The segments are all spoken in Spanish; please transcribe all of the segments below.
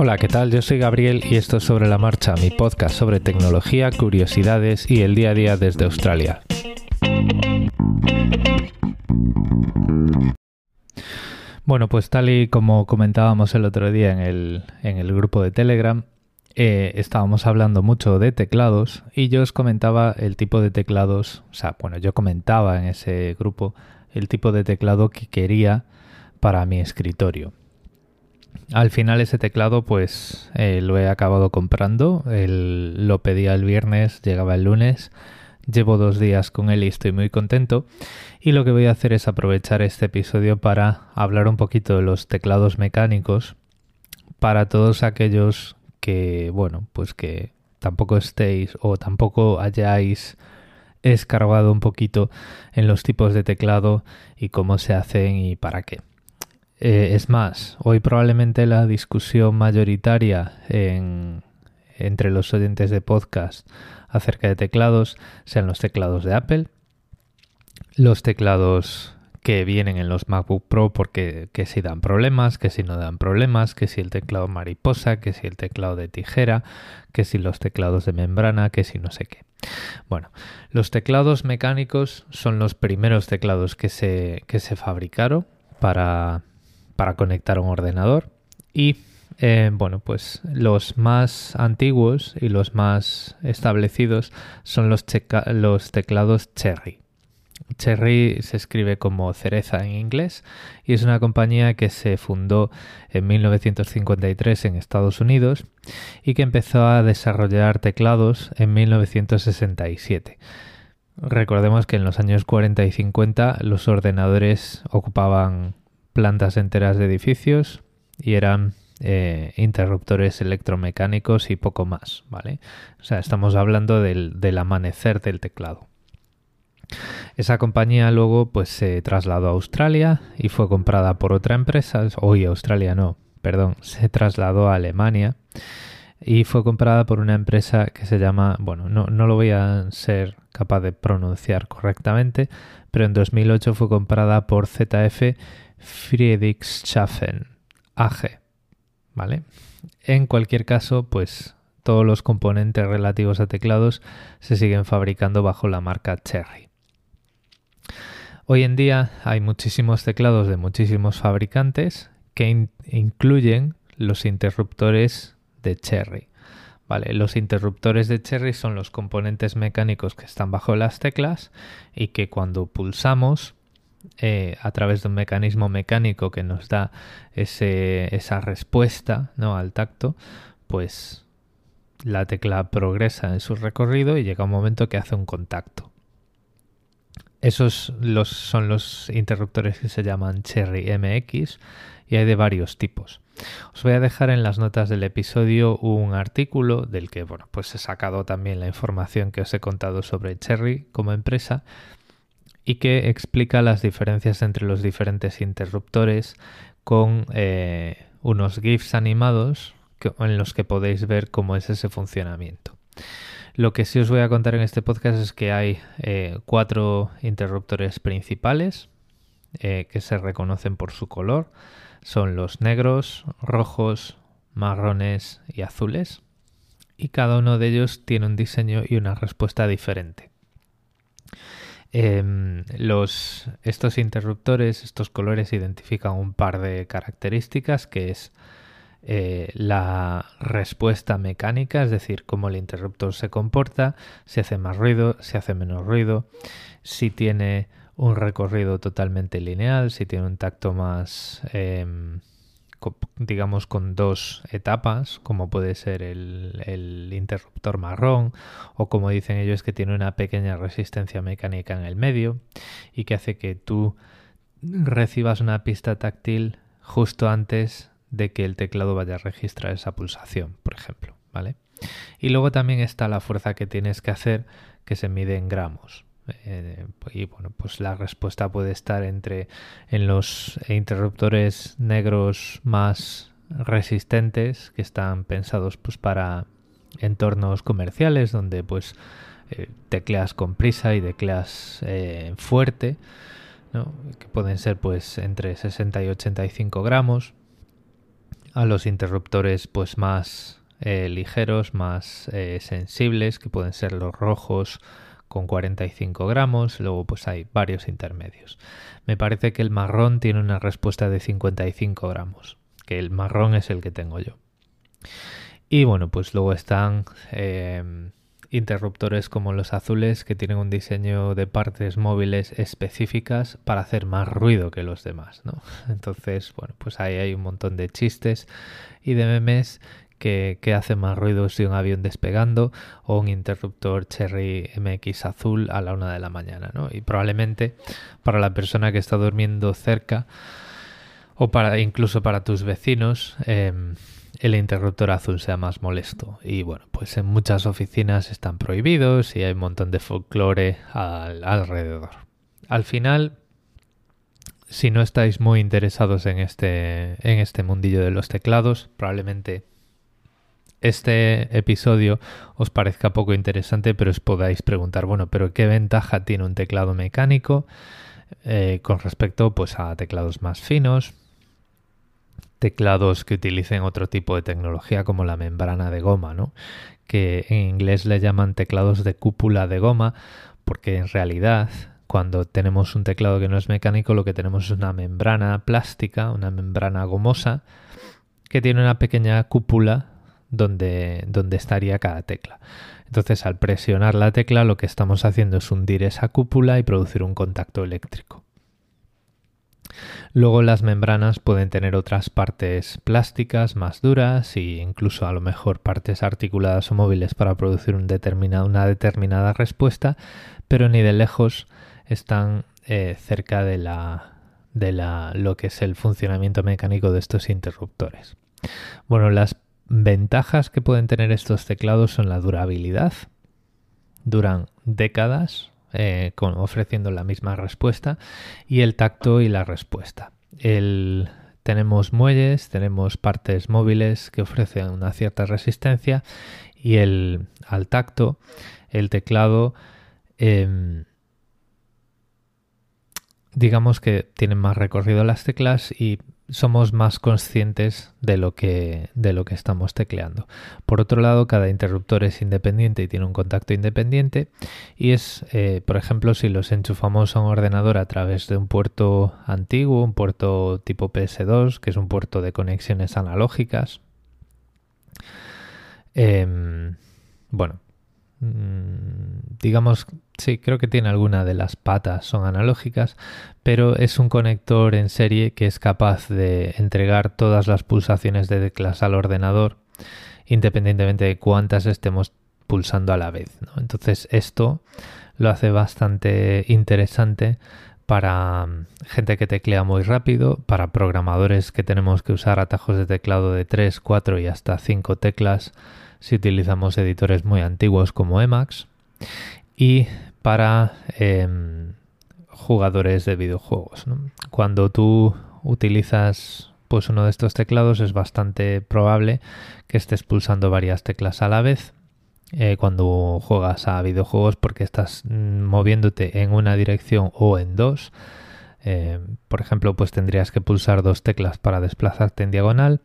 Hola, ¿qué tal? Yo soy Gabriel y esto es Sobre la Marcha, mi podcast sobre tecnología, curiosidades y el día a día desde Australia. Bueno, pues tal y como comentábamos el otro día en el, en el grupo de Telegram, eh, estábamos hablando mucho de teclados y yo os comentaba el tipo de teclados, o sea, bueno, yo comentaba en ese grupo el tipo de teclado que quería para mi escritorio. Al final ese teclado pues eh, lo he acabado comprando, lo pedía el viernes, llegaba el lunes, llevo dos días con él y estoy muy contento. Y lo que voy a hacer es aprovechar este episodio para hablar un poquito de los teclados mecánicos para todos aquellos que bueno pues que tampoco estéis o tampoco hayáis escarbado un poquito en los tipos de teclado y cómo se hacen y para qué. Eh, es más, hoy probablemente la discusión mayoritaria entre los oyentes de podcast acerca de teclados sean los teclados de Apple, los teclados que vienen en los MacBook Pro porque que si dan problemas, que si no dan problemas, que si el teclado mariposa, que si el teclado de tijera, que si los teclados de membrana, que si no sé qué. Bueno, los teclados mecánicos son los primeros teclados que se, que se fabricaron para, para conectar un ordenador y eh, bueno pues los más antiguos y los más establecidos son los, los teclados Cherry. Cherry se escribe como cereza en inglés y es una compañía que se fundó en 1953 en Estados Unidos y que empezó a desarrollar teclados en 1967. Recordemos que en los años 40 y 50 los ordenadores ocupaban plantas enteras de edificios y eran eh, interruptores electromecánicos y poco más, ¿vale? O sea, estamos hablando del, del, amanecer del teclado. Esa compañía luego pues se trasladó a Australia y fue comprada por otra empresa, hoy Australia no, perdón, se trasladó a Alemania y fue comprada por una empresa que se llama, bueno, no, no lo voy a ser capaz de pronunciar correctamente, pero en 2008 fue comprada por ZF Friedrichshafen AG. ¿Vale? En cualquier caso, pues todos los componentes relativos a teclados se siguen fabricando bajo la marca Cherry. Hoy en día hay muchísimos teclados de muchísimos fabricantes que incluyen los interruptores de Cherry. Vale, los interruptores de Cherry son los componentes mecánicos que están bajo las teclas y que cuando pulsamos eh, a través de un mecanismo mecánico que nos da esa respuesta ¿no? al tacto, pues la tecla progresa en su recorrido y llega un momento que hace un contacto. Esos son los interruptores que se llaman Cherry MX y hay de varios tipos. Os voy a dejar en las notas del episodio un artículo del que bueno, pues he sacado también la información que os he contado sobre Cherry como empresa y que explica las diferencias entre los diferentes interruptores con eh, unos GIFs animados en los que podéis ver cómo es ese funcionamiento. Lo que sí os voy a contar en este podcast es que hay eh, cuatro interruptores principales eh, que se reconocen por su color. Son los negros, rojos, marrones y azules. Y cada uno de ellos tiene un diseño y una respuesta diferente. Em, los, estos interruptores, estos colores identifican un par de características que es eh, la respuesta mecánica, es decir, cómo el interruptor se comporta, si hace más ruido, si hace menos ruido, si tiene un recorrido totalmente lineal, si tiene un tacto más em, digamos, con dos etapas, como puede ser el, interruptor marrón, o como dicen ellos, que tiene una pequeña resistencia mecánica en el medio y que hace que tú recibas una pista táctil justo antes de que el teclado vaya a registrar esa pulsación, por ejemplo, ¿vale? Y luego también está la fuerza que tienes que hacer, que se mide en gramos. Eh, y bueno, pues la respuesta puede estar entre en los interruptores negros más resistentes que están pensados pues para entornos comerciales donde pues eh, tecleas con prisa y tecleas eh, fuerte que pueden ser pues entre 60 y 85 gramos. A los interruptores pues más eh, ligeros, más sensibles, que pueden ser los rojos con 45 gramos, luego pues hay varios intermedios. Me parece que el marrón tiene una respuesta de 55 gramos, que el marrón es el que tengo yo. Y bueno, pues luego están eh, interruptores como los azules que tienen un diseño de partes móviles específicas para hacer más ruido que los demás, ¿no? Entonces, bueno, pues ahí hay un montón de chistes y de memes que, hace más ruido si un avión despegando o un interruptor Cherry MX azul a la una de la mañana, ¿no? Y probablemente para la persona que está durmiendo cerca o para incluso para tus vecinos em, el interruptor azul sea más molesto. Y bueno, pues en muchas oficinas están prohibidos y hay un montón de folclore alrededor. Al final, si no estáis muy interesados en este, en este mundillo de los teclados, probablemente este episodio os parezca poco interesante, pero os podáis preguntar, bueno, pero ¿qué ventaja tiene un teclado mecánico eh, con respecto pues, a teclados más finos? Teclados que utilicen otro tipo de tecnología como la membrana de goma, ¿no? que en inglés le llaman teclados de cúpula de goma, porque en realidad cuando tenemos un teclado que no es mecánico, lo que tenemos es una membrana plástica, una membrana gomosa, que tiene una pequeña cúpula donde, estaría cada tecla. Entonces al presionar la tecla lo que estamos haciendo es hundir esa cúpula y producir un contacto eléctrico. Luego las membranas pueden tener otras partes plásticas más duras e incluso a lo mejor partes articuladas o móviles para producir un una determinada respuesta, pero ni de lejos están eh, cerca de, la, de la, lo que es el funcionamiento mecánico de estos interruptores. Bueno, las Ventajas que pueden tener estos teclados son la durabilidad. Duran décadas eh, ofreciendo la misma respuesta y el tacto y la respuesta. tenemos muelles, tenemos partes móviles que ofrecen una cierta resistencia y el, al tacto el teclado em, digamos que tienen más recorrido las teclas y somos más conscientes de lo que de lo que estamos tecleando. Por otro lado, cada interruptor es independiente y tiene un contacto independiente y es, eh, por ejemplo, si los enchufamos a un ordenador a través de un puerto antiguo, un puerto tipo PS2, que es un puerto de conexiones analógicas. Em, bueno, digamos Sí, creo que tiene alguna de las patas, son analógicas, pero es un conector en serie que es capaz de entregar todas las pulsaciones de teclas al ordenador, independientemente de cuántas estemos pulsando a la vez. Entonces esto lo hace bastante interesante para mm, gente que teclea muy rápido, para programadores que tenemos que usar atajos de teclado de 3, 4 y hasta 5 teclas si utilizamos editores muy antiguos como Emacs y para em, jugadores de videojuegos. Cuando tú utilizas pues uno de estos teclados es bastante probable que estés pulsando varias teclas a la vez eh, cuando juegas a videojuegos porque estás mm, moviéndote en una dirección o en dos eh, por ejemplo, pues tendrías que pulsar dos teclas para desplazarte en diagonal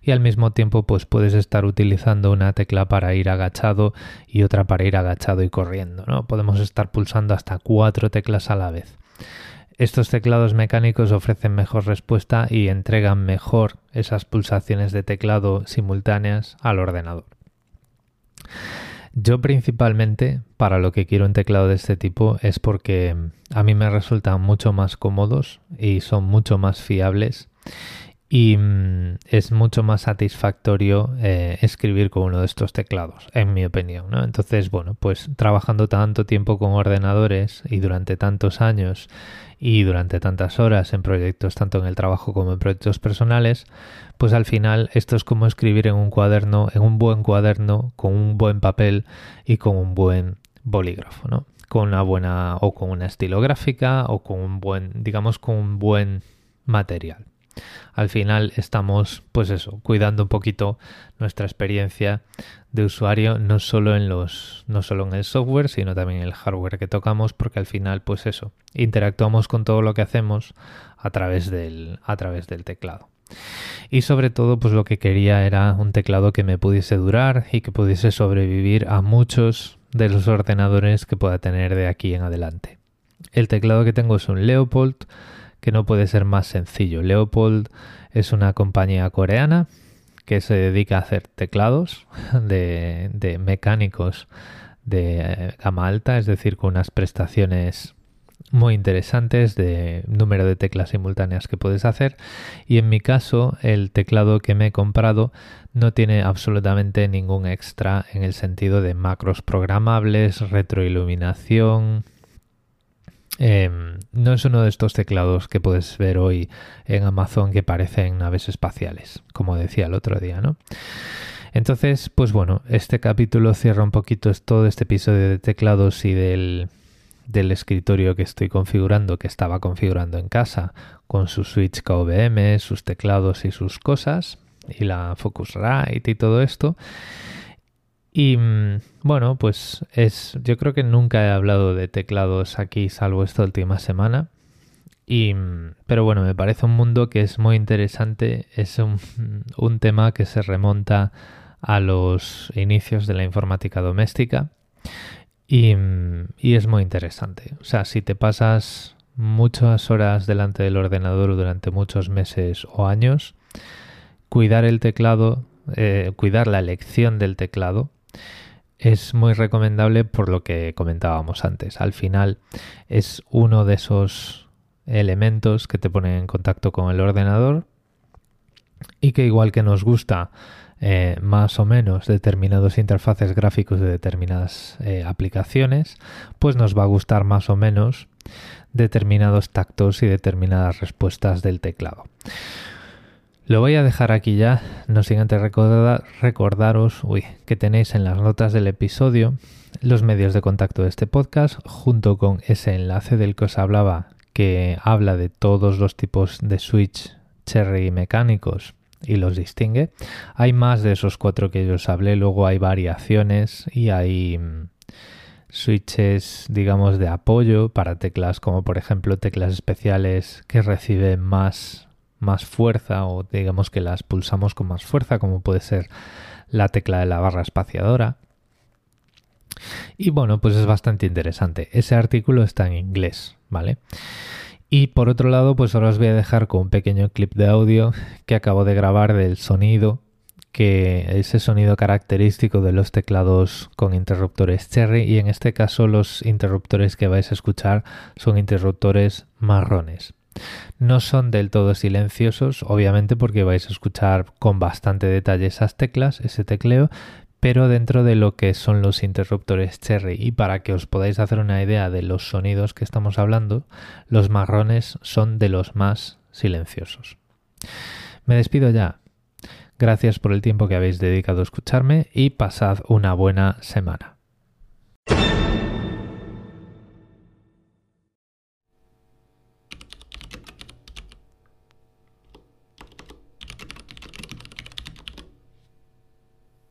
y al mismo tiempo pues puedes estar utilizando una tecla para ir agachado y otra para ir agachado y corriendo, ¿no? Podemos estar pulsando hasta cuatro teclas a la vez. Estos teclados mecánicos ofrecen mejor respuesta y entregan mejor esas pulsaciones de teclado simultáneas al ordenador. Yo principalmente para lo que quiero un teclado de este tipo es porque a mí me resultan mucho más cómodos y son mucho más fiables y mm, es mucho más satisfactorio eh, escribir con uno de estos teclados, en mi opinión. ¿no? Entonces, bueno, pues trabajando tanto tiempo con ordenadores y durante tantos años y durante tantas horas en proyectos, tanto en el trabajo como en proyectos personales, pues al final esto es como escribir en un cuaderno, en un buen cuaderno, con un buen papel y con un buen bolígrafo, ¿no? Con una buena o con una estilográfica o con un buen, digamos, con un buen material al final estamos, pues eso, cuidando un poquito nuestra experiencia de usuario, no solo en los, no solo en el software, sino también en el hardware que tocamos, porque al final, pues eso, interactuamos con todo lo que hacemos a través del, a través del teclado. Y sobre todo, pues lo que quería era un teclado que me pudiese durar y que pudiese sobrevivir a muchos de los ordenadores que pueda tener de aquí en adelante. El teclado que tengo es un Leopold, que no puede ser más sencillo. Leopold es una compañía coreana que se dedica a hacer teclados de, de mecánicos de eh, gama alta, es decir, con unas prestaciones muy interesantes de número de teclas simultáneas que puedes hacer y en mi caso el teclado que me he comprado no tiene absolutamente ningún extra en el sentido de macros programables, retroiluminación. Em, no es uno de estos teclados que puedes ver hoy en Amazon que parecen naves espaciales, como decía el otro día, ¿no? Entonces, pues bueno, este capítulo cierra un poquito todo este episodio de teclados y del, del escritorio que estoy configurando, que estaba configurando en casa, con su switch KVM, sus teclados y sus cosas, y la Focusrite y todo esto. Y mm, bueno, pues es. Yo creo que nunca he hablado de teclados aquí, salvo esta última semana. Y, mm, pero bueno, me parece un mundo que es muy interesante. Es un, un tema que se remonta a los inicios de la informática doméstica y, es muy interesante. O sea, si te pasas muchas horas delante del ordenador durante muchos meses o años, cuidar el teclado, eh, cuidar la elección del teclado, es muy recomendable por lo que comentábamos antes. Al final es uno de esos elementos que te ponen en contacto con el ordenador y que igual que nos gusta eh, más o menos determinados interfaces gráficos de determinadas eh, aplicaciones, pues nos va a gustar más o menos determinados tactos y determinadas respuestas del teclado. Lo voy a dejar aquí ya, no sin antes recordaros que tenéis en las notas del episodio los medios de contacto de este podcast junto con ese enlace del que os hablaba que habla de todos los tipos de switch cherry mecánicos y los distingue. Hay más de esos cuatro que yo os hablé, luego hay variaciones y hay mm, switches, digamos, de apoyo para teclas como por ejemplo teclas especiales que reciben más, más fuerza o digamos que las pulsamos con más fuerza, como puede ser la tecla de la barra espaciadora. Y bueno, pues es bastante interesante. Ese artículo está en inglés, ¿vale? Y por otro lado, pues ahora os voy a dejar con un pequeño clip de audio que acabo de grabar del sonido, que ese sonido característico de los teclados con interruptores Cherry y en este caso los interruptores que vais a escuchar son interruptores marrones. No son del todo silenciosos, obviamente porque vais a escuchar con bastante detalle esas teclas, ese tecleo, pero dentro de lo que son los interruptores Cherry. Y para que os podáis hacer una idea de los sonidos que estamos hablando, los marrones son de los más silenciosos. Me despido ya. Gracias por el tiempo que habéis dedicado a escucharme y pasad una buena semana.